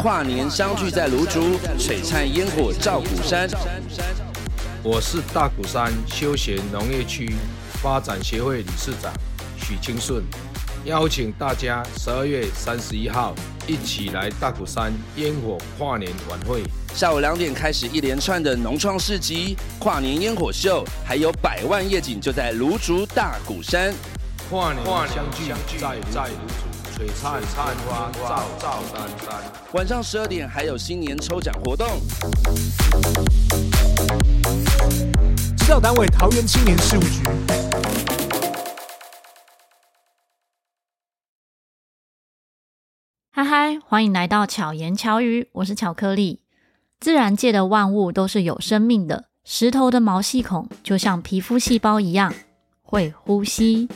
跨年相聚在芦竹，璀璨烟火照鼓山。我是大鼓山休闲农业区发展协会理事长许清顺，邀请大家十二月三十一号一起来大鼓山烟火跨年晚会。下午两点开始一连串的农创市集、跨年烟火秀，还有百万夜景就在芦竹大鼓山。跨年相聚在在芦竹，璀璨璨花照照丹丹。晚上十二点还有新年抽奖活动。指导单位：桃园青年事务局。嗨嗨，欢迎来到巧言巧语，我是巧克力。自然界的万物都是有生命的，石头的毛细孔就像皮肤细胞一样，会呼吸。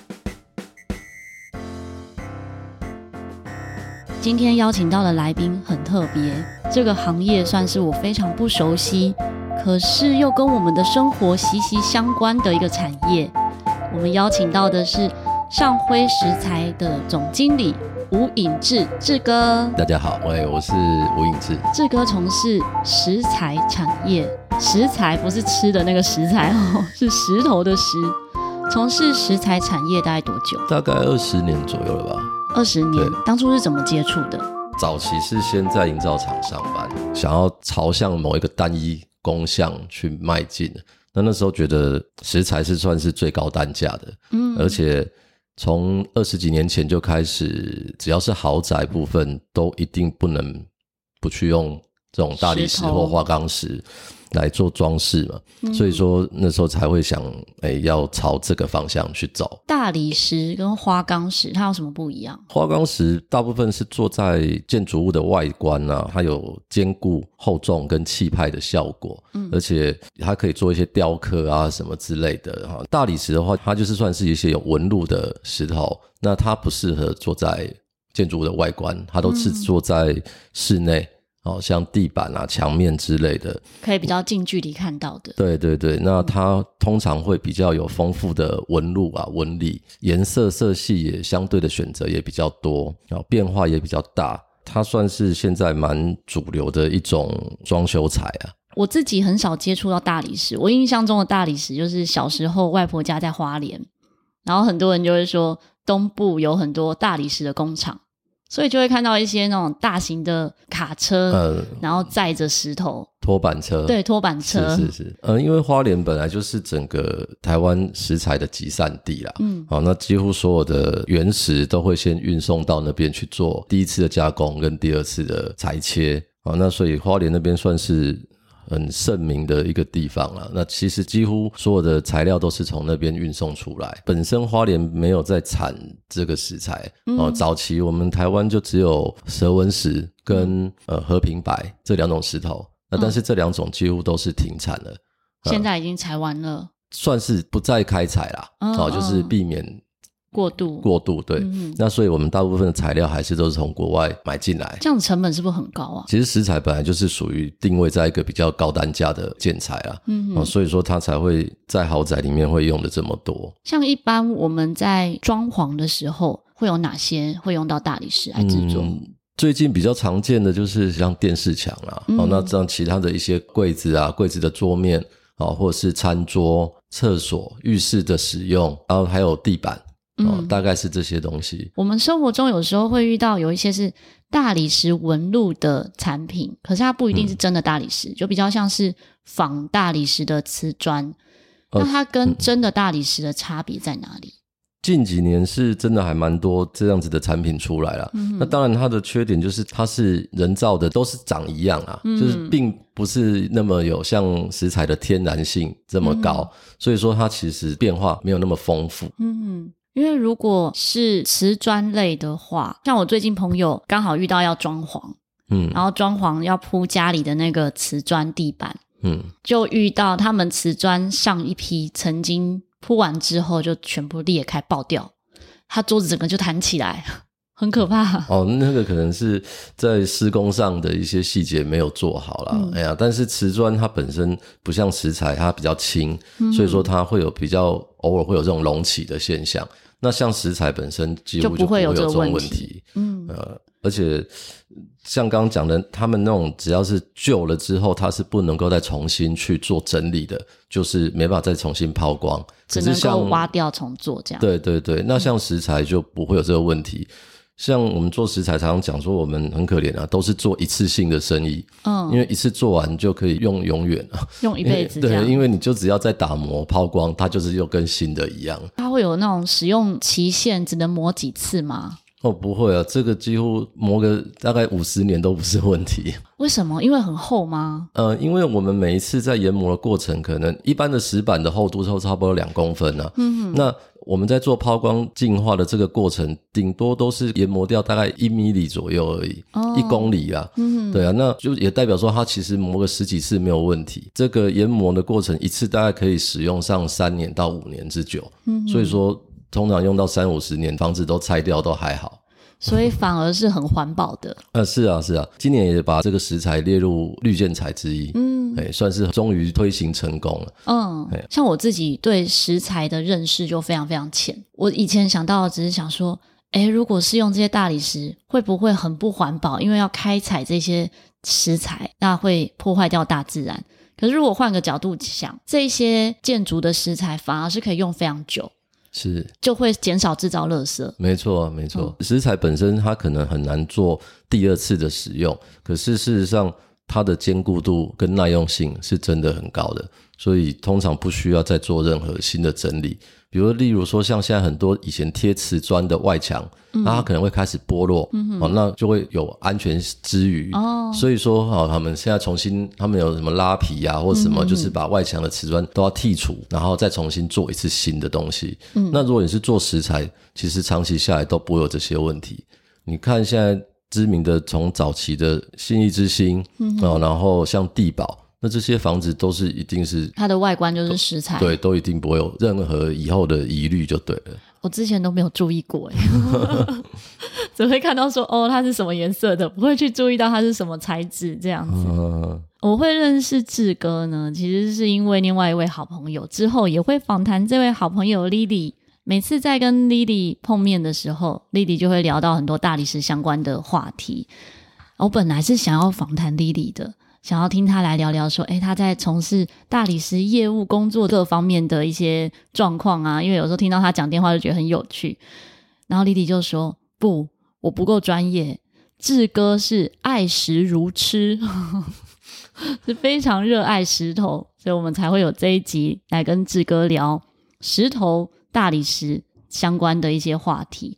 今天邀请到的来宾很特别，这个行业算是我非常不熟悉，可是又跟我们的生活息息相关的一个产业。我们邀请到的是上辉食材的总经理吴颖志，志哥。大家好，喂，我是吴颖志。志哥从事食材产业，食材不是吃的那个食材哦，是石头的石。从事食材产业大概多久？大概二十年左右了吧。二十年，当初是怎么接触的？早期是先在营造厂上班，想要朝向某一个单一工项去迈进。那那时候觉得食材是算是最高单价的，嗯，而且从二十几年前就开始，只要是豪宅部分，都一定不能不去用这种大理石或花岗石。来做装饰嘛，所以说那时候才会想，哎、欸，要朝这个方向去走。大理石跟花岗石它有什么不一样？花岗石大部分是做在建筑物的外观啊，它有坚固、厚重跟气派的效果，嗯，而且它可以做一些雕刻啊什么之类的哈。大理石的话，它就是算是一些有纹路的石头，那它不适合做在建筑物的外观，它都是做在室内。哦，像地板啊、墙面之类的，可以比较近距离看到的。对对对，那它通常会比较有丰富的纹路啊、纹理，颜色色系也相对的选择也比较多，然后变化也比较大。它算是现在蛮主流的一种装修材啊。我自己很少接触到大理石，我印象中的大理石就是小时候外婆家在花莲，然后很多人就会说东部有很多大理石的工厂。所以就会看到一些那种大型的卡车，呃，然后载着石头，拖板车，对，拖板车，是是是，呃，因为花莲本来就是整个台湾石材的集散地啦，嗯，好，那几乎所有的原石都会先运送到那边去做第一次的加工跟第二次的裁切，好，那所以花莲那边算是。很盛名的一个地方了，那其实几乎所有的材料都是从那边运送出来。本身花莲没有在产这个石材哦，嗯、早期我们台湾就只有蛇纹石跟呃和平白这两种石头，那但是这两种几乎都是停产了，嗯、现在已经采完了，算是不再开采啦，哦，就是避免。过度过度对，嗯、那所以我们大部分的材料还是都是从国外买进来，这样成本是不是很高啊？其实石材本来就是属于定位在一个比较高单价的建材啊，嗯哦，所以说它才会在豪宅里面会用的这么多。像一般我们在装潢的时候会有哪些会用到大理石来制作？嗯，最近比较常见的就是像电视墙啊，哦、嗯，那像其他的一些柜子啊，柜子的桌面啊，或者是餐桌、厕所、浴室的使用，然后还有地板。哦，大概是这些东西。我们生活中有时候会遇到有一些是大理石纹路的产品，可是它不一定是真的大理石，嗯、就比较像是仿大理石的瓷砖。那它跟真的大理石的差别在哪里？近几年是真的还蛮多这样子的产品出来了。嗯、那当然它的缺点就是它是人造的，都是长一样啊，嗯、就是并不是那么有像石材的天然性这么高，嗯、所以说它其实变化没有那么丰富。嗯哼因为如果是瓷砖类的话，像我最近朋友刚好遇到要装潢，嗯，然后装潢要铺家里的那个瓷砖地板，嗯，就遇到他们瓷砖上一批曾经铺完之后就全部裂开爆掉，他桌子整个就弹起来，很可怕。哦，那个可能是在施工上的一些细节没有做好啦。嗯、哎呀，但是瓷砖它本身不像石材，它比较轻，嗯、所以说它会有比较偶尔会有这种隆起的现象。那像石材本身几乎就不会有这种问题，嗯，呃，而且像刚刚讲的，他们那种只要是旧了之后，它是不能够再重新去做整理的，就是没办法再重新抛光，只能够挖掉重做这样。对对对，那像石材就不会有这个问题。嗯、像我们做食材，常常讲说我们很可怜啊，都是做一次性的生意，嗯，因为一次做完就可以用永远啊，用一辈子。对，因为你就只要再打磨抛光，它就是又跟新的一样。它会有那种使用期限，只能磨几次吗？哦，不会啊，这个几乎磨个大概五十年都不是问题。为什么？因为很厚吗？呃，因为我们每一次在研磨的过程，可能一般的石板的厚度都差不多两公分啊。嗯哼。那我们在做抛光净化的这个过程，顶多都是研磨掉大概一米里左右而已，哦、一公里啊。嗯。对啊，那就也代表说，它其实磨个十几次没有问题。这个研磨的过程，一次大概可以使用上三年到五年之久。嗯。所以说。通常用到三五十年，房子都拆掉都还好，所以反而是很环保的。呃，是啊，是啊，今年也把这个石材列入绿建材之一，嗯，哎，算是终于推行成功了。嗯，像我自己对石材的认识就非常非常浅，我以前想到的只是想说，哎，如果是用这些大理石，会不会很不环保？因为要开采这些石材，那会破坏掉大自然。可是如果换个角度想，这些建筑的石材反而是可以用非常久。是，就会减少制造垃圾。没错，没错。嗯、石材本身它可能很难做第二次的使用，可是事实上它的坚固度跟耐用性是真的很高的，所以通常不需要再做任何新的整理。比如，例如说，像现在很多以前贴瓷砖的外墙，嗯、那它可能会开始剥落，嗯、哦，那就会有安全之余。哦，所以说，哈、哦，他们现在重新，他们有什么拉皮啊，或什么，就是把外墙的瓷砖都要剔除，然后再重新做一次新的东西。嗯，那如果你是做石材，其实长期下来都不会有这些问题。你看现在知名的，从早期的信义之星，嗯，哦，然后像地堡。那这些房子都是一定是它的外观就是石材，对，都一定不会有任何以后的疑虑就对了。我之前都没有注意过，哎，只会看到说哦，它是什么颜色的，不会去注意到它是什么材质这样子。嗯、我会认识志哥呢，其实是因为另外一位好朋友，之后也会访谈这位好朋友 Lily。每次在跟 Lily 碰面的时候，Lily 就会聊到很多大理石相关的话题。我本来是想要访谈 Lily 的。想要听他来聊聊，说，诶，他在从事大理石业务工作各方面的一些状况啊，因为有时候听到他讲电话就觉得很有趣。然后丽丽就说：“不，我不够专业。志哥是爱石如痴，是非常热爱石头，所以我们才会有这一集来跟志哥聊石头、大理石相关的一些话题。”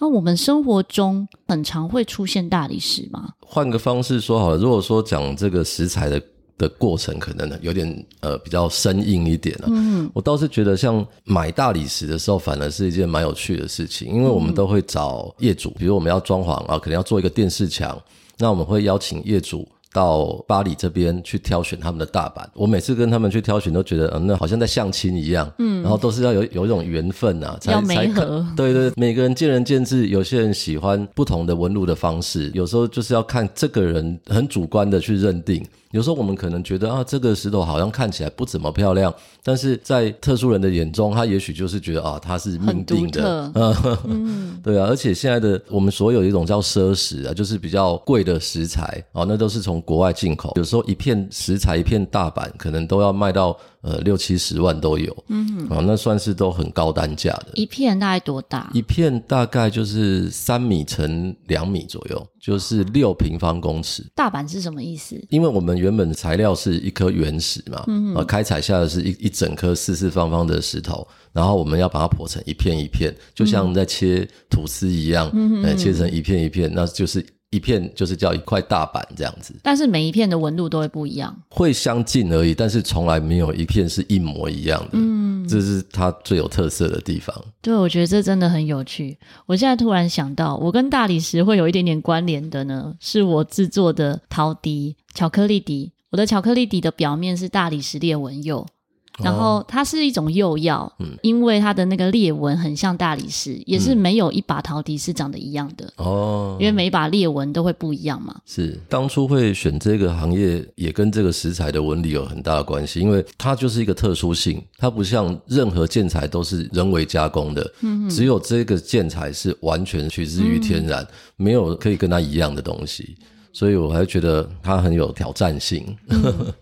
那我们生活中很常会出现大理石吗？换个方式说好了，如果说讲这个石材的的过程，可能有点呃比较生硬一点了。嗯，我倒是觉得像买大理石的时候，反而是一件蛮有趣的事情，因为我们都会找业主，比如我们要装潢啊，可能要做一个电视墙，那我们会邀请业主。到巴黎这边去挑选他们的大板，我每次跟他们去挑选都觉得，嗯，那好像在相亲一样，嗯，然后都是要有有一种缘分啊，才才可，对对，每个人见仁见智，有些人喜欢不同的纹路的方式，有时候就是要看这个人很主观的去认定。有时候我们可能觉得啊，这个石头好像看起来不怎么漂亮，但是在特殊人的眼中，他也许就是觉得啊，它是命定的，嗯，对啊。而且现在的我们所有一种叫奢石啊，就是比较贵的石材啊，那都是从国外进口，有时候一片石材一片大板可能都要卖到。呃，六七十万都有，嗯啊，哦，那算是都很高单价的。一片大概多大？一片大概就是三米乘两米左右，就是六平方公尺。大板是什么意思？因为我们原本的材料是一颗原石嘛，嗯哼，开采下的是一一整颗四四方方的石头，然后我们要把它剖成一片一片，就像在切吐司一样，嗯哼，切成一片一片，那就是。一片就是叫一块大板这样子，但是每一片的纹路都会不一样，会相近而已，但是从来没有一片是一模一样的。嗯，这是它最有特色的地方。对，我觉得这真的很有趣。我现在突然想到，我跟大理石会有一点点关联的呢，是我制作的陶笛巧克力笛。我的巧克力笛的表面是大理石裂纹釉。然后它是一种釉药，嗯，因为它的那个裂纹很像大理石，也是没有一把陶笛是长得一样的哦，因为每一把裂纹都会不一样嘛。是当初会选这个行业，也跟这个石材的纹理有很大的关系，因为它就是一个特殊性，它不像任何建材都是人为加工的，嗯，只有这个建材是完全取自于天然，嗯、没有可以跟它一样的东西。所以我还觉得它很有挑战性。嗯、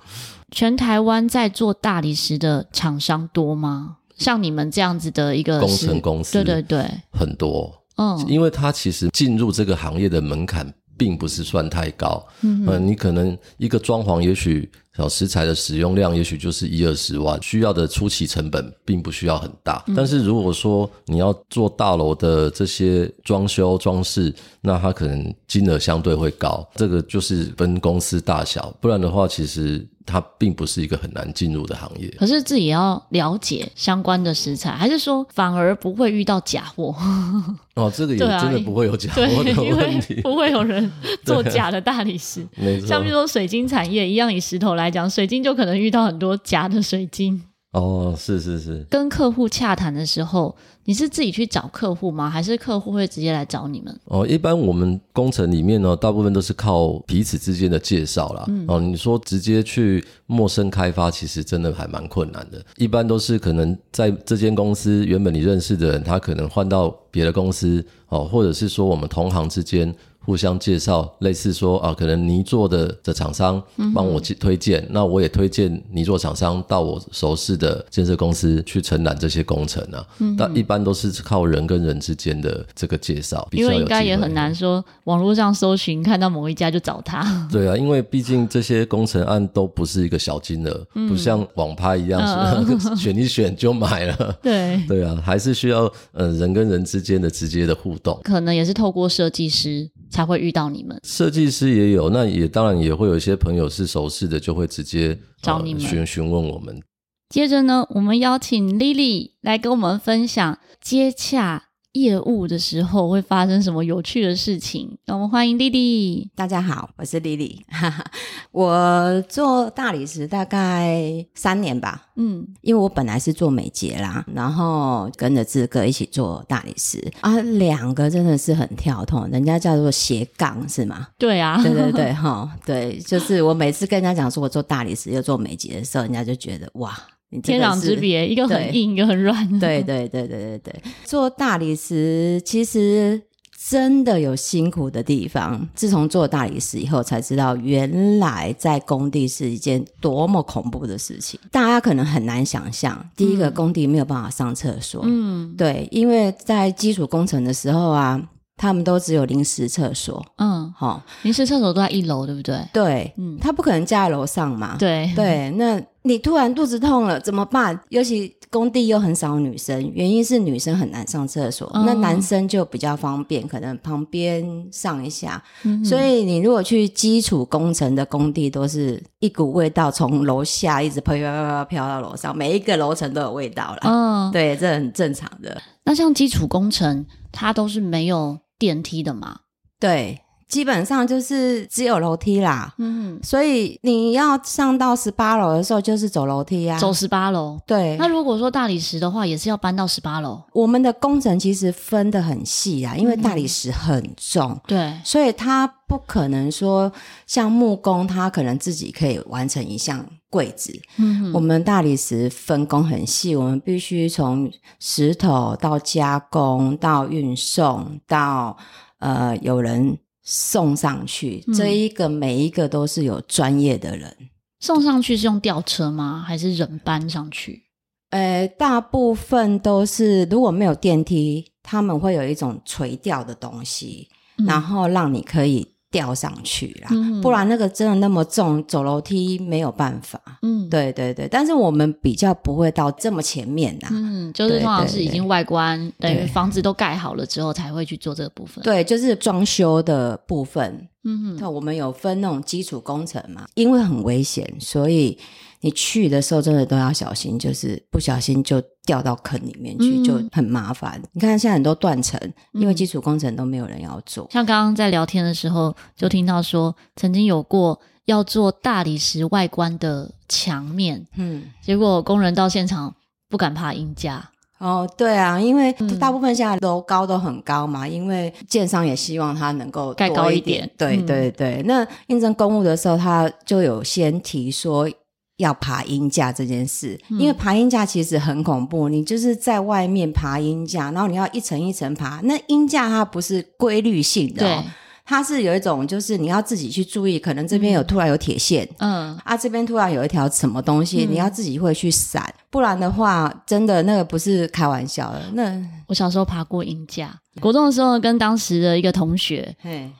全台湾在做大理石的厂商多吗？像你们这样子的一个工程公司，对对对，很多。嗯，因为它其实进入这个行业的门槛并不是算太高。嗯，嗯，你可能一个装潢，也许。小石材的使用量也许就是一二十万，需要的初期成本并不需要很大。嗯、但是如果说你要做大楼的这些装修装饰，那它可能金额相对会高。这个就是分公司大小，不然的话，其实它并不是一个很难进入的行业。可是自己要了解相关的食材，还是说反而不会遇到假货？哦，这个也真的不会有假货的问题，不会有人做假的大理石。没错，像比如说水晶产业一样，以石头来。来讲，水晶就可能遇到很多假的水晶哦，是是是。跟客户洽谈的时候，你是自己去找客户吗？还是客户会直接来找你们？哦，一般我们工程里面呢，大部分都是靠彼此之间的介绍啦。嗯、哦，你说直接去陌生开发，其实真的还蛮困难的。一般都是可能在这间公司原本你认识的人，他可能换到别的公司哦，或者是说我们同行之间。互相介绍，类似说啊，可能泥做的的厂商帮我推荐，嗯、那我也推荐泥做厂商到我熟悉的建设公司去承揽这些工程啊。嗯，但一般都是靠人跟人之间的这个介绍，因为应该也很难说网络上搜寻看到某一家就找他。对啊，因为毕竟这些工程案都不是一个小金额，嗯、不像网拍一样，嗯、选一选就买了。对对啊，还是需要呃人跟人之间的直接的互动，可能也是透过设计师。才会遇到你们，设计师也有，那也当然也会有一些朋友是熟识的，就会直接找你们询询问我们。接着呢，我们邀请 Lily 来跟我们分享接洽业务的时候会发生什么有趣的事情？让我们欢迎丽丽。大家好，我是莉莉。我做大理石大概三年吧。嗯，因为我本来是做美睫啦，然后跟着志哥一起做大理石啊，两个真的是很跳痛，人家叫做斜杠是吗？对啊，对对对，哈，对，就是我每次跟人家讲说我做大理石又做美睫的时候，人家就觉得哇。天壤之别，一个很硬，一个很软。对对对对对对，做大理石其实真的有辛苦的地方。自从做大理石以后，才知道原来在工地是一件多么恐怖的事情。大家可能很难想象，第一个工地没有办法上厕所。嗯，对，因为在基础工程的时候啊。他们都只有临时厕所，嗯，好，临时厕所都在一楼，对不对？对，嗯，他不可能架在楼上嘛，对，对。那你突然肚子痛了怎么办？尤其工地又很少女生，原因是女生很难上厕所，嗯、那男生就比较方便，可能旁边上一下。嗯、所以你如果去基础工程的工地，都是一股味道从楼下一直飘飘飘飘飘到楼上，每一个楼层都有味道了。嗯，对，这很正常的。那像基础工程，它都是没有。电梯的嘛，对，基本上就是只有楼梯啦。嗯，所以你要上到十八楼的时候，就是走楼梯啊，走十八楼。对，那如果说大理石的话，也是要搬到十八楼。我们的工程其实分得很细啊，因为大理石很重，嗯、对，所以它不可能说像木工，他可能自己可以完成一项柜子。嗯，我们大理石分工很细，我们必须从石头到加工到运送到呃有人送上去，嗯、这一个每一个都是有专业的人送上去，是用吊车吗？还是人搬上去？呃，大部分都是如果没有电梯，他们会有一种垂吊的东西，嗯、然后让你可以。吊上去啦，嗯、不然那个真的那么重，走楼梯没有办法。嗯，对对对，但是我们比较不会到这么前面呐。嗯，就是通常是已经外观等于房子都盖好了之后才会去做这个部分。对，就是装修的部分。嗯哼，我们有分那种基础工程嘛，因为很危险，所以。你去的时候真的都要小心，就是不小心就掉到坑里面去，嗯、就很麻烦。你看现在很多断层，因为基础工程都没有人要做。像刚刚在聊天的时候，就听到说曾经有过要做大理石外观的墙面，嗯，结果工人到现场不敢爬鹰架。哦，对啊，因为大部分现在楼高都很高嘛，嗯、因为建商也希望它能够盖高一点。对对对，嗯、那应征公务的时候，他就有先提说。要爬鹰架这件事，因为爬鹰架其实很恐怖。你就是在外面爬鹰架，然后你要一层一层爬。那鹰架它不是规律性的，对，它是有一种，就是你要自己去注意，可能这边有突然有铁线，嗯，啊，这边突然有一条什么东西，嗯、你要自己会去闪，不然的话，真的那个不是开玩笑的。那我小时候爬过鹰架，国中的时候跟当时的一个同学，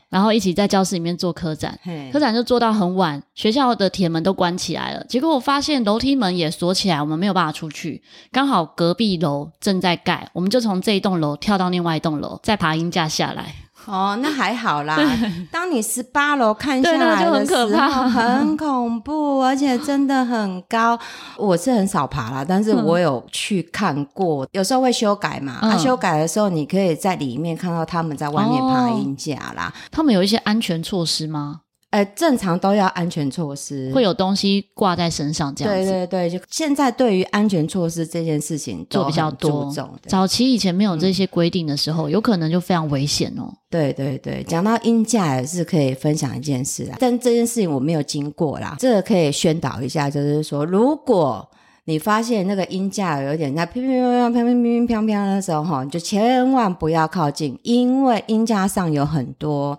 然后一起在教室里面做科展，科展就做到很晚，学校的铁门都关起来了，结果我发现楼梯门也锁起来，我们没有办法出去，刚好隔壁楼正在盖，我们就从这一栋楼跳到另外一栋楼，再爬鹰架下来。哦，那还好啦。当你十八楼看下来的时候，很恐怖，而且真的很高。我是很少爬啦，但是我有去看过，有时候会修改嘛。啊，修改的时候，你可以在里面看到他们在外面爬鹰架啦。他们有一些安全措施吗？呃，正常都要安全措施，会有东西挂在身上这样子。对对对，就现在对于安全措施这件事情做比较多。早期以前没有这些规定的时候，有可能就非常危险哦。对对对，讲到音架也是可以分享一件事啊，但这件事情我没有经过啦，这个可以宣导一下，就是说如果。你发现那个音架有点在乒乒乓乓、乒乒乒乒的时候，哈，你就千万不要靠近，因为音架上有很多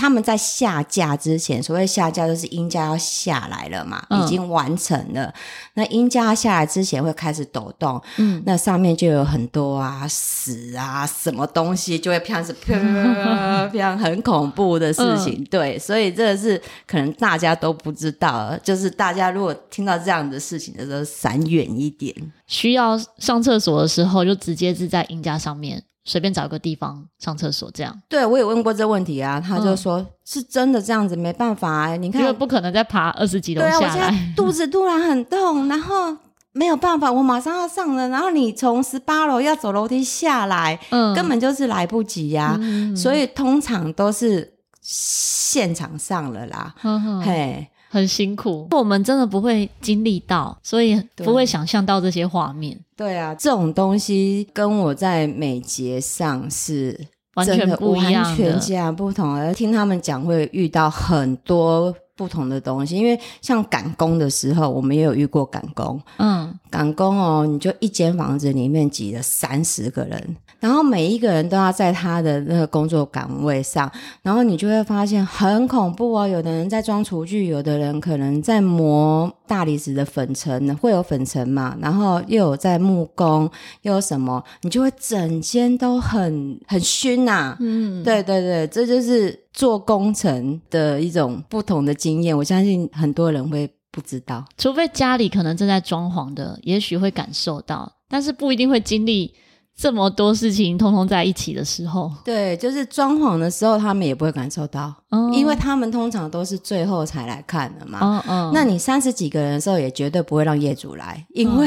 他们在下架之前，所谓下架就是音架要下来了嘛，嗯、已经完成了。那音架下来之前会开始抖动，嗯，那上面就有很多啊屎啊什么东西，就会飘是飘飘飘，很恐怖的事情。嗯、对，所以这个是可能大家都不知道，就是大家如果听到这样的事情的时候，闪远一点。需要上厕所的时候，就直接是在音架上面。随便找个地方上厕所，这样。对，我也问过这问题啊，他就说、嗯、是真的这样子，没办法啊。你看，因为不可能再爬二十几楼下来。对啊，我现在肚子突然很痛，然后没有办法，我马上要上了。然后你从十八楼要走楼梯下来，嗯，根本就是来不及呀、啊。嗯、所以通常都是现场上了啦。嗯，嘿。很辛苦，我们真的不会经历到，所以不会想象到这些画面。对啊，这种东西跟我在美节上是完全不一样的，完全截然不同。而听他们讲，会遇到很多不同的东西，因为像赶工的时候，我们也有遇过赶工。嗯，赶工哦，你就一间房子里面挤了三十个人。然后每一个人都要在他的那个工作岗位上，然后你就会发现很恐怖哦。有的人在装厨具，有的人可能在磨大理石的粉尘，会有粉尘嘛。然后又有在木工，又有什么，你就会整间都很很熏呐、啊。嗯，对对对，这就是做工程的一种不同的经验。我相信很多人会不知道，除非家里可能正在装潢的，也许会感受到，但是不一定会经历。这么多事情通通在一起的时候，对，就是装潢的时候，他们也不会感受到，嗯、因为他们通常都是最后才来看的嘛。嗯嗯，那你三十几个人的时候，也绝对不会让业主来，因为、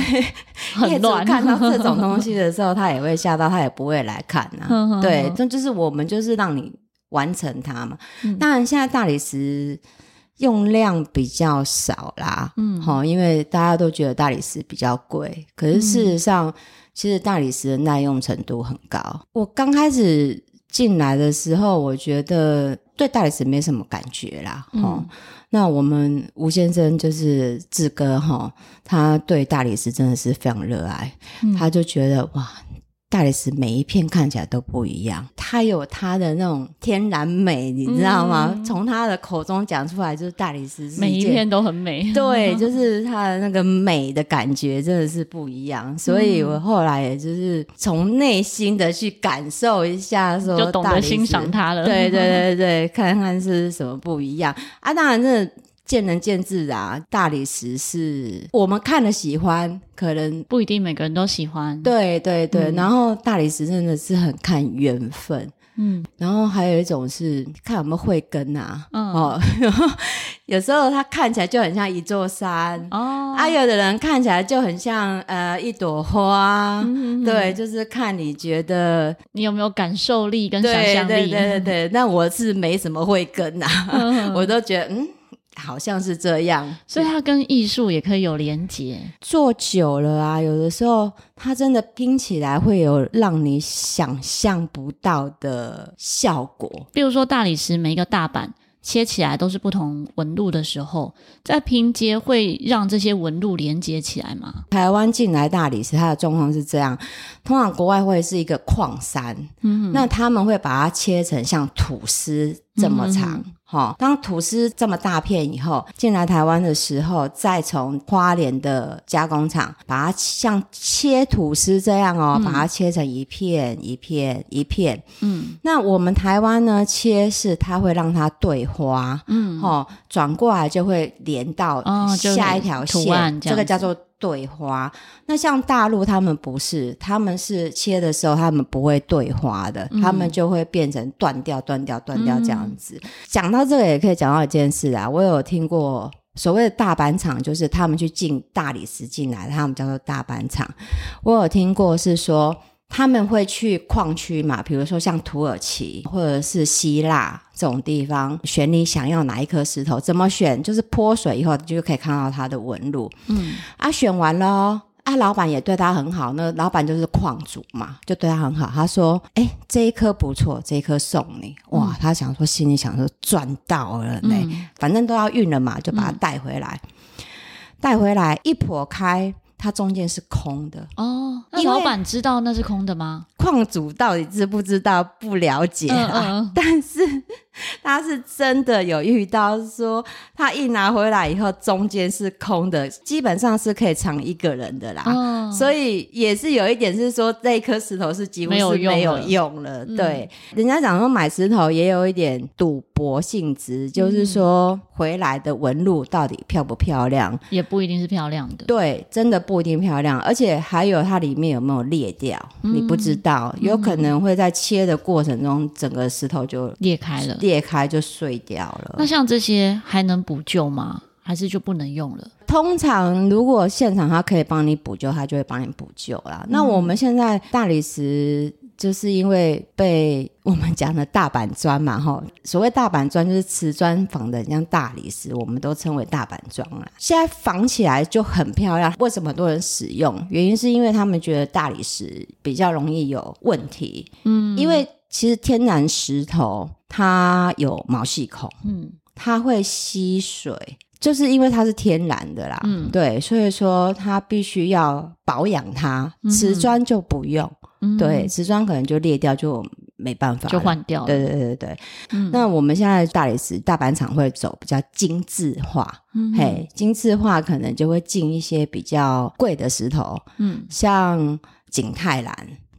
嗯、业主看到这种东西的时候，他也会吓到，他也不会来看呐、啊。嗯、对，这就是我们就是让你完成它嘛。嗯、当然，现在大理石用量比较少啦，嗯，好，因为大家都觉得大理石比较贵，可是事实上。嗯其实大理石的耐用程度很高。我刚开始进来的时候，我觉得对大理石没什么感觉啦。嗯、哦，那我们吴先生就是志哥哈，他对大理石真的是非常热爱，嗯、他就觉得哇。大理石每一片看起来都不一样，它有它的那种天然美，你知道吗？嗯、从他的口中讲出来，就是大理石每一片都很美。对，就是它的那个美的感觉真的是不一样。所以我后来也就是从内心的去感受一下，说就懂得欣赏它了。对对对对，看看是什么不一样啊！当然这。见仁见智啊，大理石是我们看了喜欢，可能不一定每个人都喜欢。对对对，嗯、然后大理石真的是很看缘分。嗯，然后还有一种是看有没有慧根啊。嗯、哦，有时候它看起来就很像一座山哦，啊，有的人看起来就很像呃一朵花。嗯、对，就是看你觉得你有没有感受力跟想象力。对对对对对，那我是没什么慧根啊，嗯、我都觉得嗯。好像是这样，所以它跟艺术也可以有连结。做久了啊，有的时候它真的拼起来会有让你想象不到的效果。比如说大理石每一个大板，切起来都是不同纹路的时候，在拼接会让这些纹路连接起来吗？台湾进来大理石，它的状况是这样：通常国外会是一个矿山，嗯，那他们会把它切成像吐司这么长。嗯哦，当吐司这么大片以后进来台湾的时候，再从花莲的加工厂把它像切吐司这样哦，嗯、把它切成一片一片一片。嗯，那我们台湾呢，切是它会让它对花，嗯，哦，转过来就会连到下一条线，这个叫做。对花，那像大陆他们不是，他们是切的时候他们不会对花的，嗯、他们就会变成断掉、断掉、断掉这样子。讲、嗯、到这个也可以讲到一件事啊，我有听过所谓的大板厂，就是他们去进大理石进来，他们叫做大板厂。我有听过是说。他们会去矿区嘛，比如说像土耳其或者是希腊这种地方，选你想要哪一颗石头，怎么选？就是泼水以后就可以看到它的纹路。嗯，啊，选完了，啊，老板也对他很好，那老板就是矿主嘛，就对他很好。他说：“哎，这一颗不错，这一颗送你。”哇，嗯、他想说，心里想说赚到了呢，嗯、反正都要运了嘛，就把它带回来，嗯、带回来一剖开。它中间是空的哦，那老板知道那是空的吗？矿主到底知不知道？不了解啊，嗯嗯，但是 他是真的有遇到，说他一拿回来以后，中间是空的，基本上是可以藏一个人的啦。哦，所以也是有一点是说，这一颗石头是几乎是没有用了。用了对，嗯，人家讲说买石头也有一点赌博性质，就是说回来的纹路到底漂不漂亮，也不一定是漂亮的。对，真的不。不一定漂亮，而且还有它里面有没有裂掉，嗯、你不知道，有可能会在切的过程中，整个石头就裂开了，裂开就碎掉了。那像这些还能补救吗？还是就不能用了？通常如果现场他可以帮你补救，他就会帮你补救啦。嗯、那我们现在大理石。就是因为被我们讲的大板砖嘛，哈，所谓大板砖就是瓷砖仿的像大理石，我们都称为大板砖啊。现在仿起来就很漂亮，为什么很多人使用？原因是因为他们觉得大理石比较容易有问题，嗯，因为其实天然石头它有毛细孔，嗯，它会吸水，就是因为它是天然的啦，嗯，对，所以说它必须要保养它，瓷砖就不用。对，瓷砖可能就裂掉，就没办法，就换掉了。对对对对。对。嗯、那我们现在大理石大板厂会走比较精致化，嗯，嘿，精致化可能就会进一些比较贵的石头，嗯，像景泰蓝、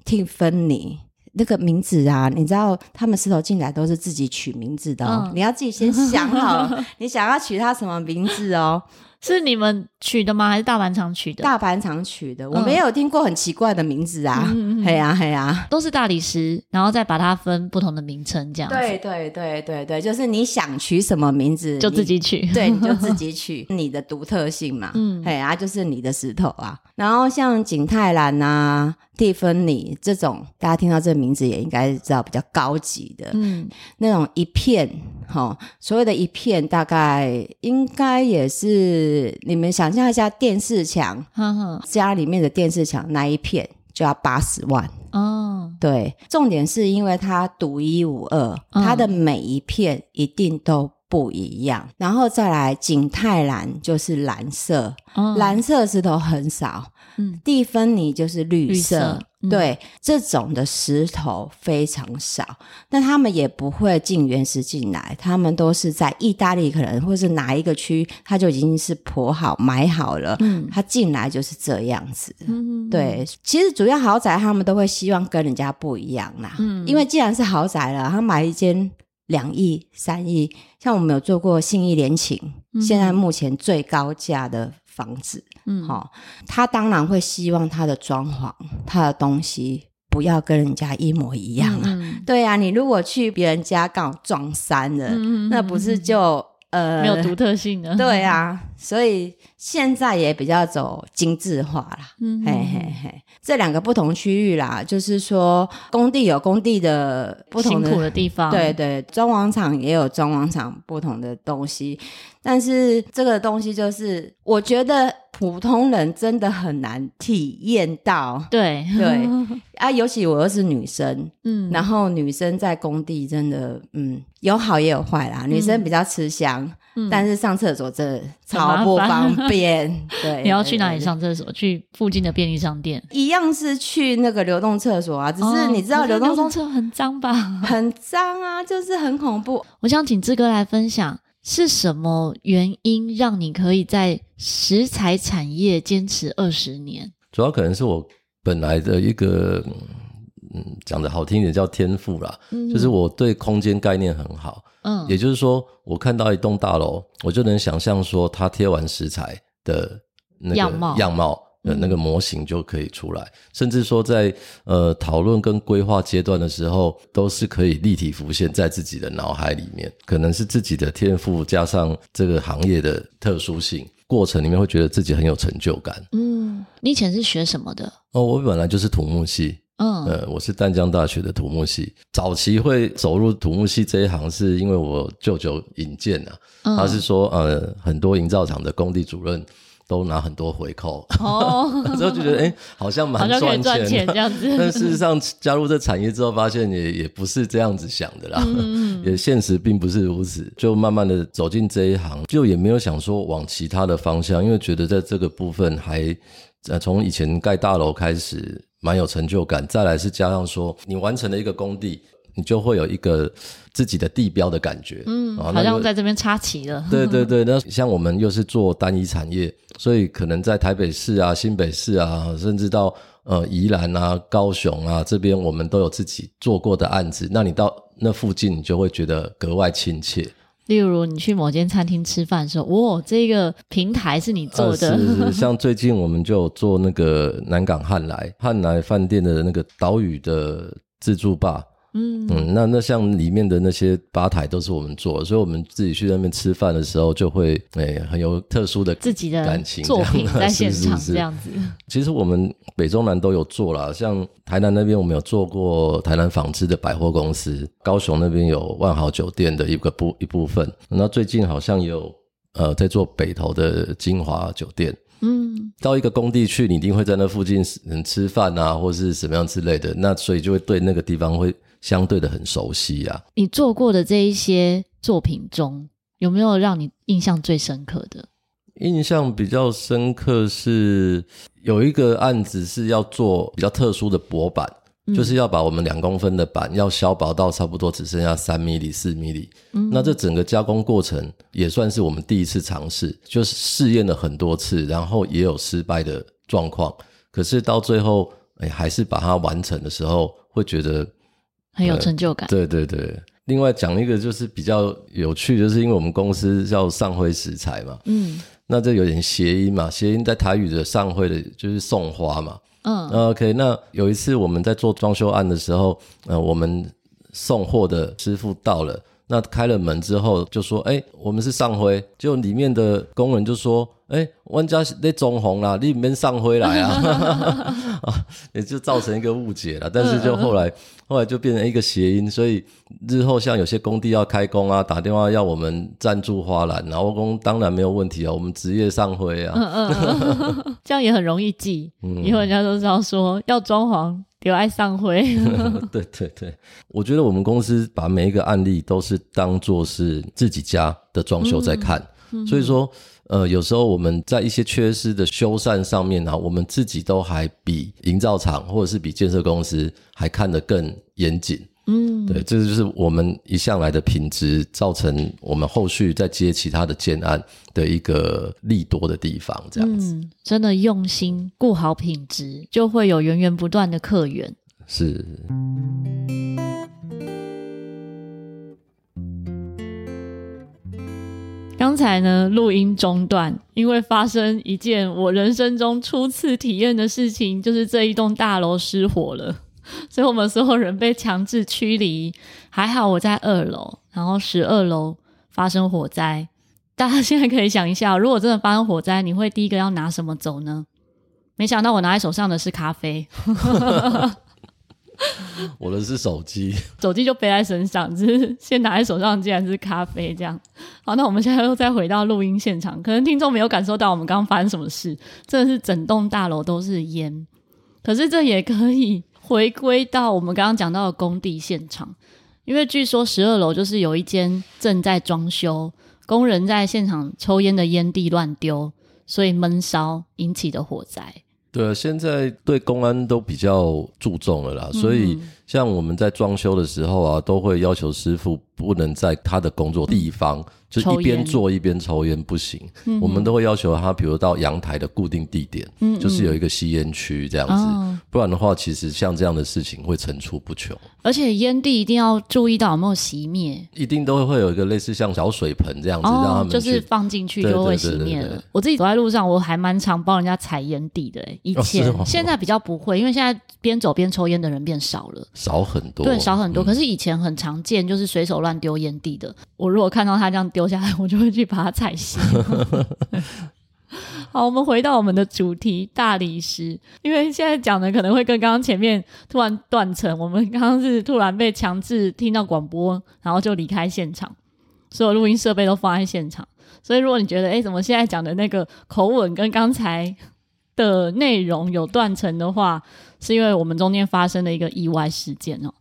蒂芬尼那个名字啊，你知道他们石头进来都是自己取名字的哦，嗯、你要自己先想好，你想要取它什么名字哦。是你们取的吗？还是大板厂取的？大板厂取的，我没有听过很奇怪的名字啊！嘿呀嘿呀，都是大理石，然后再把它分不同的名称，这样子。对对对对对，就是你想取什么名字就自己取，对，你就自己取 你的独特性嘛。嗯，嘿呀，就是你的石头啊。然后像景泰蓝啊、蒂芬尼这种，大家听到这个名字也应该知道比较高级的，嗯，那种一片，哦，所谓的一片大概应该也是。你们想象一下，电视墙，家里面的电视墙那一片就要八十万哦。对，重点是因为它独一无二，它的每一片一定都不一样。然后再来，景泰蓝就是蓝色，蓝色石头很少。嗯，蒂芬尼就是绿色，绿色嗯、对，这种的石头非常少，但他们也不会进原石进来，他们都是在意大利可能或是哪一个区，他就已经是铺好买好了，嗯，他进来就是这样子，嗯，对，其实主要豪宅他们都会希望跟人家不一样啦，嗯，因为既然是豪宅了，他买一间两亿、三亿，像我们有做过信义联勤，嗯、现在目前最高价的。房子，嗯，好，他当然会希望他的装潢、他的东西不要跟人家一模一样啊。嗯、对呀、啊，你如果去别人家刚好撞衫了，嗯、那不是就呃没有独特性的？对啊，所以现在也比较走精致化啦。嗯，嘿嘿嘿，这两个不同区域啦，就是说工地有工地的不同的辛苦的地方，对对，装潢厂也有装潢厂不同的东西。但是这个东西就是，我觉得普通人真的很难体验到。对对，啊，尤其我又是女生，嗯，然后女生在工地真的，嗯，有好也有坏啦。女生比较吃香，嗯、但是上厕所真的超不方便。对，你要去哪里上厕所？去附近的便利商店？一样是去那个流动厕所啊，只是你知道流动厕所很脏吧？很脏啊，就是很恐怖。我想请志哥来分享，是什么原因让你可以在食材产业坚持二十年？主要可能是我。本来的一个，嗯，讲的好听一点叫天赋啦，嗯、就是我对空间概念很好，嗯，也就是说，我看到一栋大楼，我就能想象说，它贴完石材的那个样貌，样貌的那个模型就可以出来，嗯、甚至说在呃讨论跟规划阶段的时候，都是可以立体浮现在自己的脑海里面，可能是自己的天赋加上这个行业的特殊性。过程里面会觉得自己很有成就感。嗯，你以前是学什么的？哦，我本来就是土木系。嗯，呃，我是淡江大学的土木系。早期会走入土木系这一行，是因为我舅舅引荐啊。嗯，他是说，呃，很多营造厂的工地主任。都拿很多回扣，哦，之后就觉得哎、欸，好像蛮赚钱，赚钱这样子。但事实上加入这产业之后，发现也也不是这样子想的啦，嗯、也现实并不是如此。就慢慢的走进这一行，就也没有想说往其他的方向，因为觉得在这个部分还呃从以前盖大楼开始蛮有成就感。再来是加上说，你完成了一个工地。你就会有一个自己的地标的感觉，嗯，好像在这边插旗了。对对对，那像我们又是做单一产业，所以可能在台北市啊、新北市啊，甚至到呃宜兰啊、高雄啊这边，我们都有自己做过的案子。那你到那附近，你就会觉得格外亲切。例如，你去某间餐厅吃饭的时候，哇，这个平台是你做的。呃、是，是，像最近我们就有做那个南港汉来汉来饭店的那个岛屿的自助吧。嗯嗯，那那像里面的那些吧台都是我们做，所以我们自己去那边吃饭的时候，就会诶、欸、很有特殊的自己的感情作品在 现场这样子。其实我们北中南都有做啦，像台南那边我们有做过台南纺织的百货公司，高雄那边有万豪酒店的一个部一部分，那最近好像有呃在做北投的金华酒店。嗯，到一个工地去，你一定会在那附近嗯吃饭啊，或是什么样之类的，那所以就会对那个地方会。相对的很熟悉呀、啊。你做过的这一些作品中，有没有让你印象最深刻的？印象比较深刻是有一个案子是要做比较特殊的薄板，嗯、就是要把我们两公分的板要削薄到差不多只剩下三米里、四米里。嗯，那这整个加工过程也算是我们第一次尝试，就是试验了很多次，然后也有失败的状况。可是到最后，哎，还是把它完成的时候，会觉得。很有成就感。对对对，另外讲一个就是比较有趣，就是因为我们公司叫上辉石材嘛，嗯，那这有点谐音嘛，谐音在台语的上辉的就是送花嘛，嗯，OK，那有一次我们在做装修案的时候，呃，我们送货的师傅到了，那开了门之后就说，哎，我们是上辉，结果里面的工人就说。哎，万家那中红啦，你们上回来啊，啊，也就造成一个误解了。但是就后来，后来就变成一个谐音，所以日后像有些工地要开工啊，打电话要我们赞助花篮，然后工当然没有问题啊，我们职业上灰啊，嗯嗯，这样也很容易记，以后人家都知道说要装潢留爱上辉。对对对，我觉得我们公司把每一个案例都是当做是自己家的装修在看，嗯嗯、所以说。呃，有时候我们在一些缺失的修缮上面呢、啊，我们自己都还比营造厂或者是比建设公司还看得更严谨。嗯，对，这就是我们一向来的品质，造成我们后续再接其他的建案的一个利多的地方。这样子，嗯、真的用心顾好品质，就会有源源不断的客源。是。刚才呢，录音中断，因为发生一件我人生中初次体验的事情，就是这一栋大楼失火了，所以我们所有人被强制驱离。还好我在二楼，然后十二楼发生火灾。大家现在可以想一下，如果真的发生火灾，你会第一个要拿什么走呢？没想到我拿在手上的是咖啡。我的是手机，手机就背在身上，只是先拿在手上，竟然是咖啡这样。好，那我们现在又再回到录音现场，可能听众没有感受到我们刚刚发生什么事，真的是整栋大楼都是烟。可是这也可以回归到我们刚刚讲到的工地现场，因为据说十二楼就是有一间正在装修，工人在现场抽烟的烟蒂乱丢，所以闷烧引起的火灾。对啊，现在对公安都比较注重了啦，所以像我们在装修的时候啊，都会要求师傅不能在他的工作地方。嗯就一边做一边抽烟不行，嗯，我们都会要求他，比如到阳台的固定地点，嗯，就是有一个吸烟区这样子，哦，不然的话，其实像这样的事情会层出不穷。而且烟蒂一定要注意到有没有熄灭，一定都会有一个类似像小水盆这样子，哦，让他们就是放进去就会熄灭了。我自己走在路上，我还蛮常帮人家踩烟蒂的，以前，哦，现在比较不会，因为现在边走边抽烟的人变少了，少很多，对，少很多，嗯。可是以前很常见，就是随手乱丢烟蒂的。我如果看到他这样丢下来，我就会去。把它踩熄。好，我们回到我们的主题大理石，因为现在讲的可能会跟刚刚前面突然断层。我们刚刚是突然被强制听到广播，然后就离开现场，所有录音设备都放在现场。所以如果你觉得，哎，怎么现在讲的那个口吻跟刚才的内容有断层的话，是因为我们中间发生了一个意外事件哦。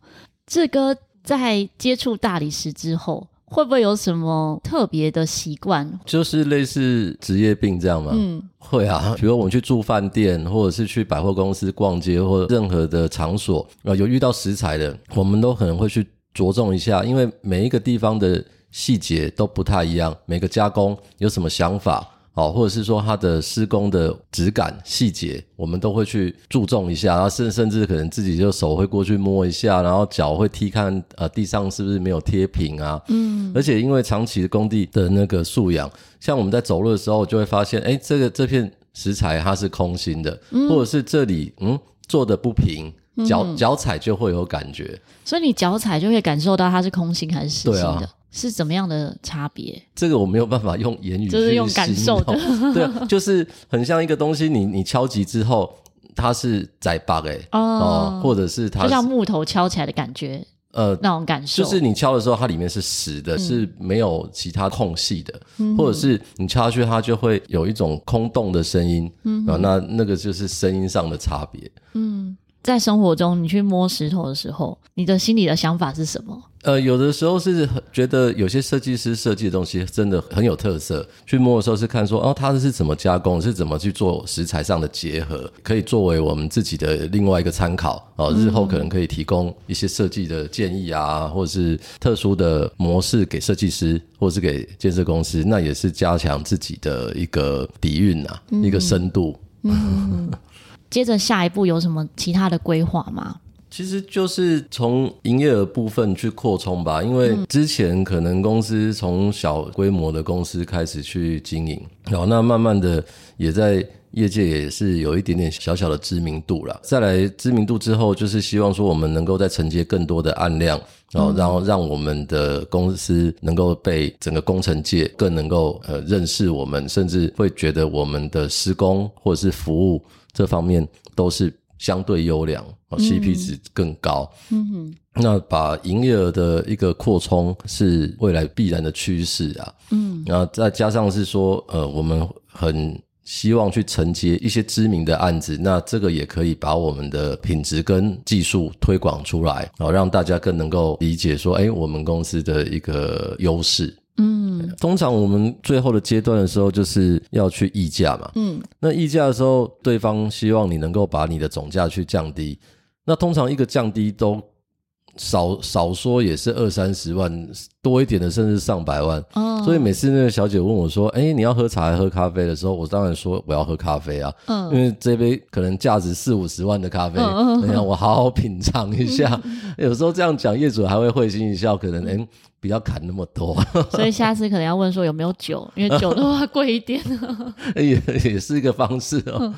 志哥在接触大理石之后。会不会有什么特别的习惯？就是类似职业病这样吗？嗯，会啊。比如我们去住饭店，或者是去百货公司逛街，或者任何的场所，啊，有遇到石材的，我们都可能会去着重一下，因为每一个地方的细节都不太一样，每个加工有什么想法。哦，或者是说它的施工的质感细节，我们都会去注重一下，然后甚甚至可能自己就手会过去摸一下，然后脚会踢看，呃，地上是不是没有贴平啊？嗯，而且因为长期的工地的那个素养，像我们在走路的时候，就会发现，哎，这个这片石材它是空心的，嗯，或者是这里嗯做的不平，脚脚踩就会有感觉，所以你脚踩就会感受到它是空心还是实心的。对啊。是怎么样的差别？这个我没有办法用言语，就是用感受的。对，就是很像一个东西你，你你敲击之后，它是在拔诶哦，或者是它是就像木头敲起来的感觉，呃，那种感受，就是你敲的时候，它里面是实的，嗯、是没有其他空隙的、嗯，或者是你敲下去，它就会有一种空洞的声音，嗯，那那个就是声音上的差别，嗯。在生活中，你去摸石头的时候，你的心里的想法是什么？呃，有的时候是觉得有些设计师设计的东西真的很有特色。去摸的时候是看说，哦，它是怎么加工，是怎么去做食材上的结合，可以作为我们自己的另外一个参考哦。日后可能可以提供一些设计的建议啊，或者是特殊的模式给设计师，或者是给建设公司，那也是加强自己的一个底蕴啊、嗯，一个深度。嗯 接着下一步有什么其他的规划吗？其实就是从营业额部分去扩充吧，因为之前可能公司从小规模的公司开始去经营，然后那慢慢的也在业界也是有一点点小小的知名度了。再来知名度之后，就是希望说我们能够再承接更多的案量，然后然后让我们的公司能够被整个工程界更能够呃认识我们，甚至会觉得我们的施工或者是服务。这方面都是相对优良，CP 值更高。嗯哼，那把营业额的一个扩充是未来必然的趋势啊。嗯，然后再加上是说，呃，我们很希望去承接一些知名的案子，那这个也可以把我们的品质跟技术推广出来，然后让大家更能够理解说，哎，我们公司的一个优势。嗯，通常我们最后的阶段的时候，就是要去议价嘛。嗯，那议价的时候，对方希望你能够把你的总价去降低。那通常一个降低都少少说也是二三十万，多一点的甚至上百万。哦，所以每次那个小姐问我说：“哎，你要喝茶还是喝咖啡的时候，我当然说我要喝咖啡啊。嗯，因为这杯可能价值四五十万的咖啡，你让我好好品尝一下。有时候这样讲，业主还会会心一笑，可能哎。不要砍那么多，所以下次可能要问说有没有酒，因为酒的话 贵一点。也也是一个方式哦。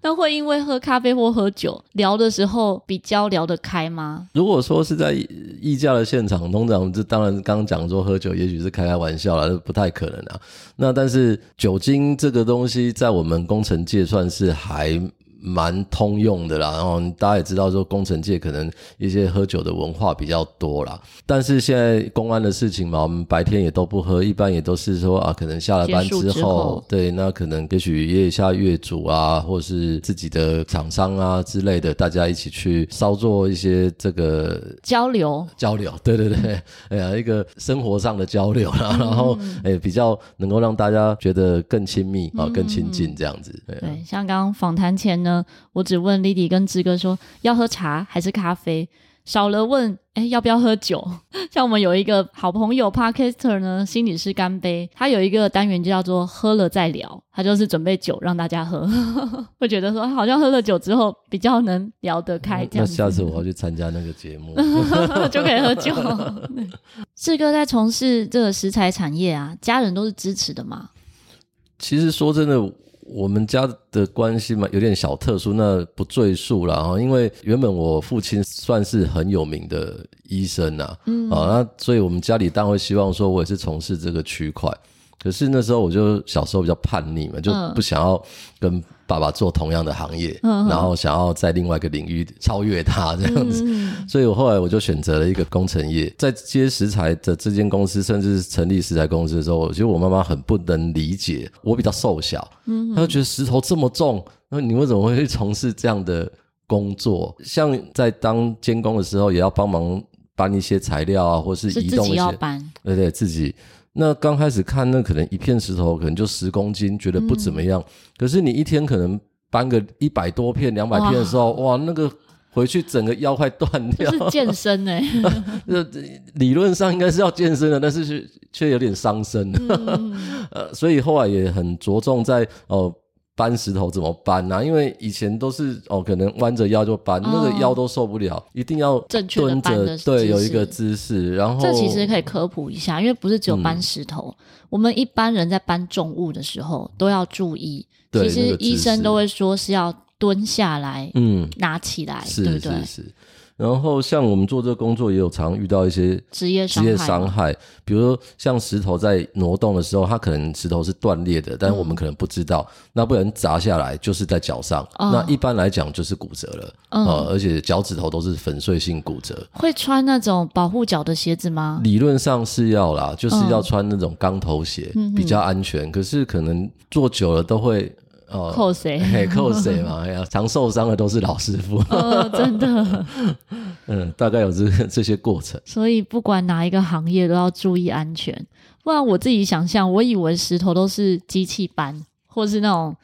那会因为喝咖啡或喝酒聊的时候比较聊得开吗？如果说是在议价的现场，通常这当然刚刚讲说喝酒，也许是开开玩笑啦，不太可能啊。那但是酒精这个东西在我们工程界算是还蛮通用的啦，然后大家也知道说工程界可能一些喝酒的文化比较多啦，但是现在公安的事情嘛，我们白天也都不喝，一般也都是说啊，可能下了班之后，之后对，那可能也许约一下业主啊，或是自己的厂商啊之类的，大家一起去稍做一些这个交流。交流，对对对，哎呀，一个生活上的交流啦，然后哎比较能够让大家觉得更亲密啊，更亲近这样子，对，对，像刚刚访谈前呢。我只问 Lily 跟志哥说要喝茶还是咖啡，少了问哎要不要喝酒。像我们有一个好朋友 Podcaster 呢，心理师干杯，他有一个单元就叫做喝了再聊，他就是准备酒让大家喝，会觉得说好像喝了酒之后比较能聊得开。这样，那下次我要去参加那个节目，就可以喝酒。志哥在从事这个食材产业啊，家人都是支持的吗？其实说真的。我们家的关系嘛，有点小特殊，那不赘述了哈。因为原本我父亲算是很有名的医生呐，嗯，啊，那所以我们家里当然会希望说，我也是从事这个区块。可是那时候我就小时候比较叛逆嘛，就不想要跟爸爸做同样的行业，嗯、然后想要在另外一个领域超越他这样子，嗯、所以我后来我就选择了一个工程业。在接食材的这间公司，甚至是成立食材公司的时候，我觉得我妈妈很不能理解，我比较瘦小，嗯，她就觉得石头这么重，那你为什么会去从事这样的工作？像在当监工的时候，也要帮忙搬一些材料啊，或是移动一些，对对，自己。那刚开始看，那可能一片石头可能就十公斤，觉得不怎么样。嗯、可是你一天可能搬个一百多片、两百片的时候，哇，哇，那个回去整个腰快断掉。是健身哎、欸，这理论上应该是要健身的，但是却却有点伤身。嗯、呃，所以后来也很着重在哦。呃搬石头怎么搬呢、啊？因为以前都是哦，可能弯着腰就搬，哦、那个腰都受不了，一定要正确的搬的对，有一个姿势。然后这其实可以科普一下，因为不是只有搬石头，嗯、我们一般人在搬重物的时候都要注意。其实医生都会说是要蹲下来，嗯，拿起来，对不对？是是是然后像我们做这个工作，也有常遇到一些职业职业伤害，比如说像石头在挪动的时候，它可能石头是断裂的，但是我们可能不知道，嗯、那不然砸下来就是在脚上，哦、那一般来讲就是骨折了，嗯、呃，而且脚趾头都是粉碎性骨折。会穿那种保护脚的鞋子吗？理论上是要啦，就是要穿那种钢头鞋，嗯、比较安全。可是可能做久了都会。哦，扣谁？嘿，扣谁嘛？哎呀，常受伤的都是老师傅。哦，真的。嗯，大概有这这些过程。所以不管哪一个行业都要注意安全。不然我自己想象，我以为石头都是机器搬，或是那种。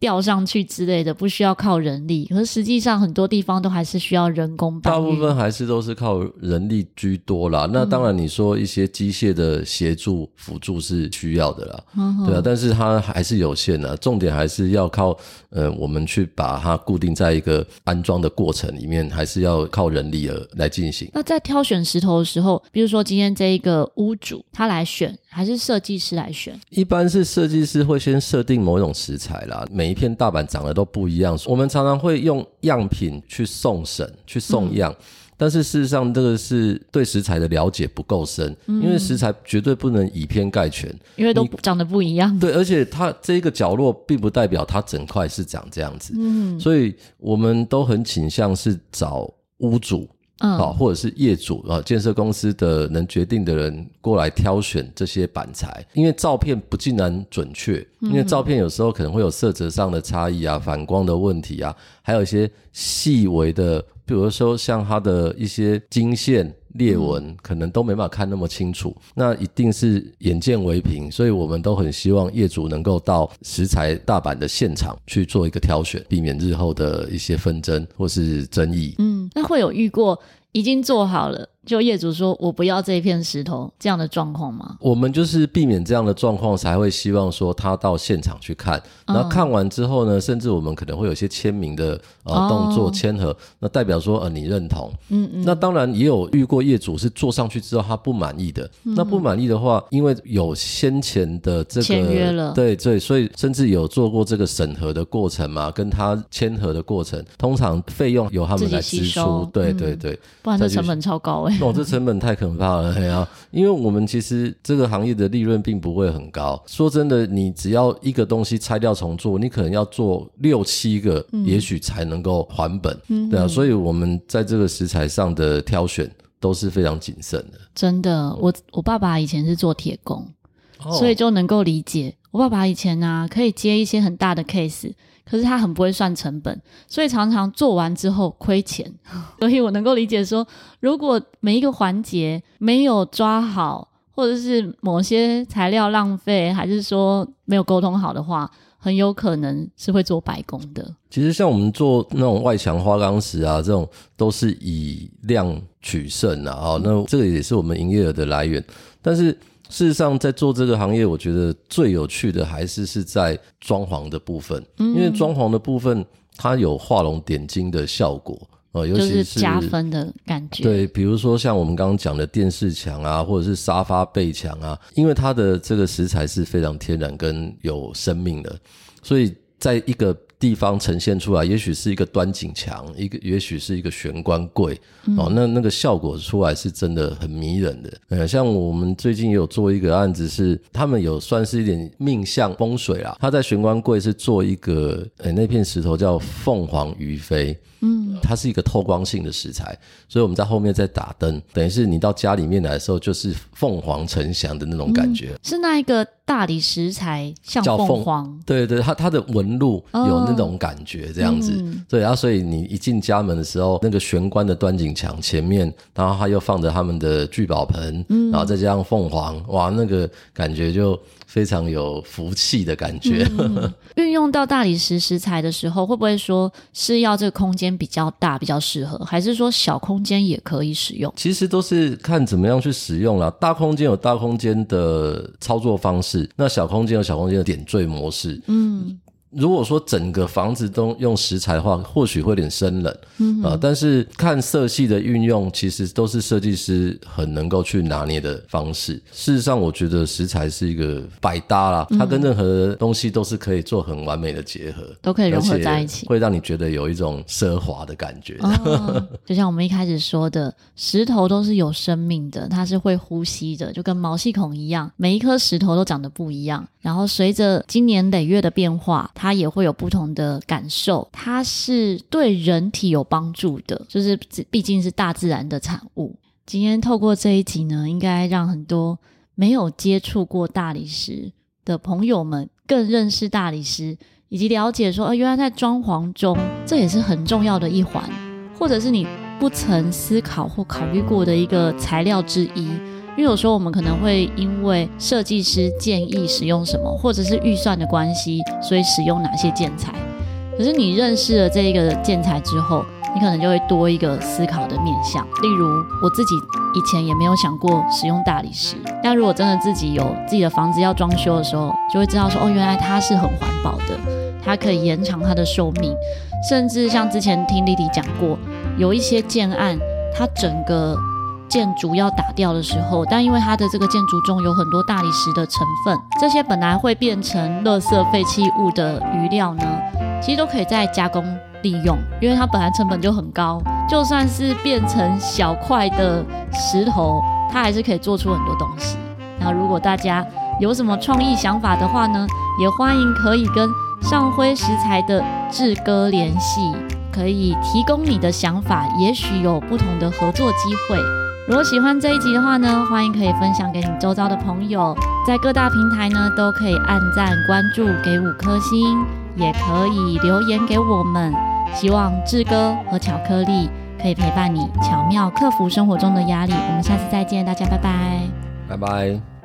吊上去之类的，不需要靠人力，可是实际上很多地方都还是需要人工。大部分还是都是靠人力居多啦。那当然，你说一些机械的协助辅助是需要的啦，嗯、对啊，但是它还是有限的。重点还是要靠呃，我们去把它固定在一个安装的过程里面，还是要靠人力而来进行。那在挑选石头的时候，比如说今天这一个屋主他来选。还是设计师来选，一般是设计师会先设定某一种食材啦。每一片大板长得都不一样，我们常常会用样品去送审、去送样，嗯、但是事实上这个是对食材的了解不够深，嗯、因为食材绝对不能以偏概全，因为都长得不一样。对，而且它这一个角落并不代表它整块是长这样子，嗯，所以我们都很倾向是找屋主。嗯，好，或者是业主啊，建设公司的能决定的人过来挑选这些板材，因为照片不尽然准确，因为照片有时候可能会有色泽上的差异啊，反光的问题啊，还有一些细微的，比如说像它的一些经线。裂纹可能都没办法看那么清楚，那一定是眼见为凭，所以我们都很希望业主能够到食材大阪的现场去做一个挑选，避免日后的一些纷争或是争议。嗯，那会有遇过已经做好了，就业主说我不要这一片石头这样的状况吗？我们就是避免这样的状况，才会希望说他到现场去看，然后看完之后呢，嗯、甚至我们可能会有一些签名的呃动作签合，那代表说呃你认同。嗯嗯。那当然也有遇过业主是坐上去之后他不满意的，嗯、那不满意的话，因为有先前的这个签约了，对对，所以甚至有做过这个审核的过程嘛，跟他签合的过程，通常费用由他们来支出。对对对，不然这成本超高哎。哦，这成本太可怕了，呀、啊！因为我们其实这个行业的利润并不会很高。说真的，你只要一个东西拆掉重做，你可能要做六七个，嗯、也许才能够还本。嗯，对啊，所以我们在这个食材上的挑选都是非常谨慎的。真的，我我爸爸以前是做铁工，哦、所以就能够理解。我爸爸以前呢、可以接一些很大的 case。可是他很不会算成本，所以常常做完之后亏钱。所以我能够理解说，如果每一个环节没有抓好，或者是某些材料浪费，还是说没有沟通好的话，很有可能是会做白工的。其实像我们做那种外墙花岗石啊，这种都是以量取胜啊。哦，那这个也是我们营业额的来源，但是。事实上，在做这个行业，我觉得最有趣的还是是在装潢的部分，嗯、因为装潢的部分它有画龙点睛的效果，呃，尤其是，是加分的感觉。对，比如说像我们刚刚讲的电视墙啊，或者是沙发背墙啊，因为它的这个石材是非常天然跟有生命的，所以在一个。地方呈现出来，也许是一个端景墙，一个也许是一个玄关柜，嗯、哦，那那个效果出来是真的很迷人的。呃，像我们最近也有做一个案子是，是他们有算是一点命相风水啦。他在玄关柜是做一个，呃，那片石头叫凤凰于飞。嗯，它是一个透光性的石材，所以我们在后面再打灯，等于是你到家里面来的时候，就是凤凰呈祥的那种感觉。嗯、是那一个大理石材像凤凰，对对，它它的纹路有那种感觉，这样子。对，然后所以你一进家门的时候，那个玄关的端景墙前面，然后它又放着他们的聚宝盆，嗯、然后再加上凤凰，哇，那个感觉就。非常有福气的感觉。嗯。运用到大理石石材的时候，会不会说是要这个空间比较大比较适合，还是说小空间也可以使用？其实都是看怎么样去使用啦。大空间有大空间的操作方式，那小空间有小空间的点缀模式。嗯。如果说整个房子都用石材的话，或许会有点生冷，啊，但是看色系的运用，其实都是设计师很能够去拿捏的方式。事实上，我觉得石材是一个百搭啦，它跟任何东西都是可以做很完美的结合，都可以融合在一起，会让你觉得有一种奢华的感觉。哦，就像我们一开始说的，石头都是有生命的，它是会呼吸的，就跟毛细孔一样，每一颗石头都长得不一样。然后随着经年累月的变化，它也会有不同的感受。它是对人体有帮助的，就是毕竟是大自然的产物。今天透过这一集呢，应该让很多没有接触过大理石的朋友们更认识大理石，以及了解说，呃，原来在装潢中这也是很重要的一环，或者是你不曾思考或考虑过的一个材料之一。因为有时候我们可能会因为设计师建议使用什么，或者是预算的关系，所以使用哪些建材。可是你认识了这一个建材之后，你可能就会多一个思考的面向。例如我自己以前也没有想过使用大理石，但如果真的自己有自己的房子要装修的时候，就会知道说哦，原来它是很环保的，它可以延长它的寿命，甚至像之前听丽丽讲过，有一些建案，它整个。建筑要打掉的时候，但因为它的这个建筑中有很多大理石的成分，这些本来会变成垃圾废弃物的余料呢，其实都可以再加工利用，因为它本来成本就很高，就算是变成小块的石头，它还是可以做出很多东西。那如果大家有什么创意想法的话呢，也欢迎可以跟上辉石材的志哥联系，可以提供你的想法，也许有不同的合作机会。如果喜欢这一集的话呢，欢迎可以分享给你周遭的朋友，在各大平台呢都可以按赞、关注、给五颗星，也可以留言给我们。希望志哥和巧克力可以陪伴你，巧妙克服生活中的压力。我们下次再见，大家拜拜，拜拜。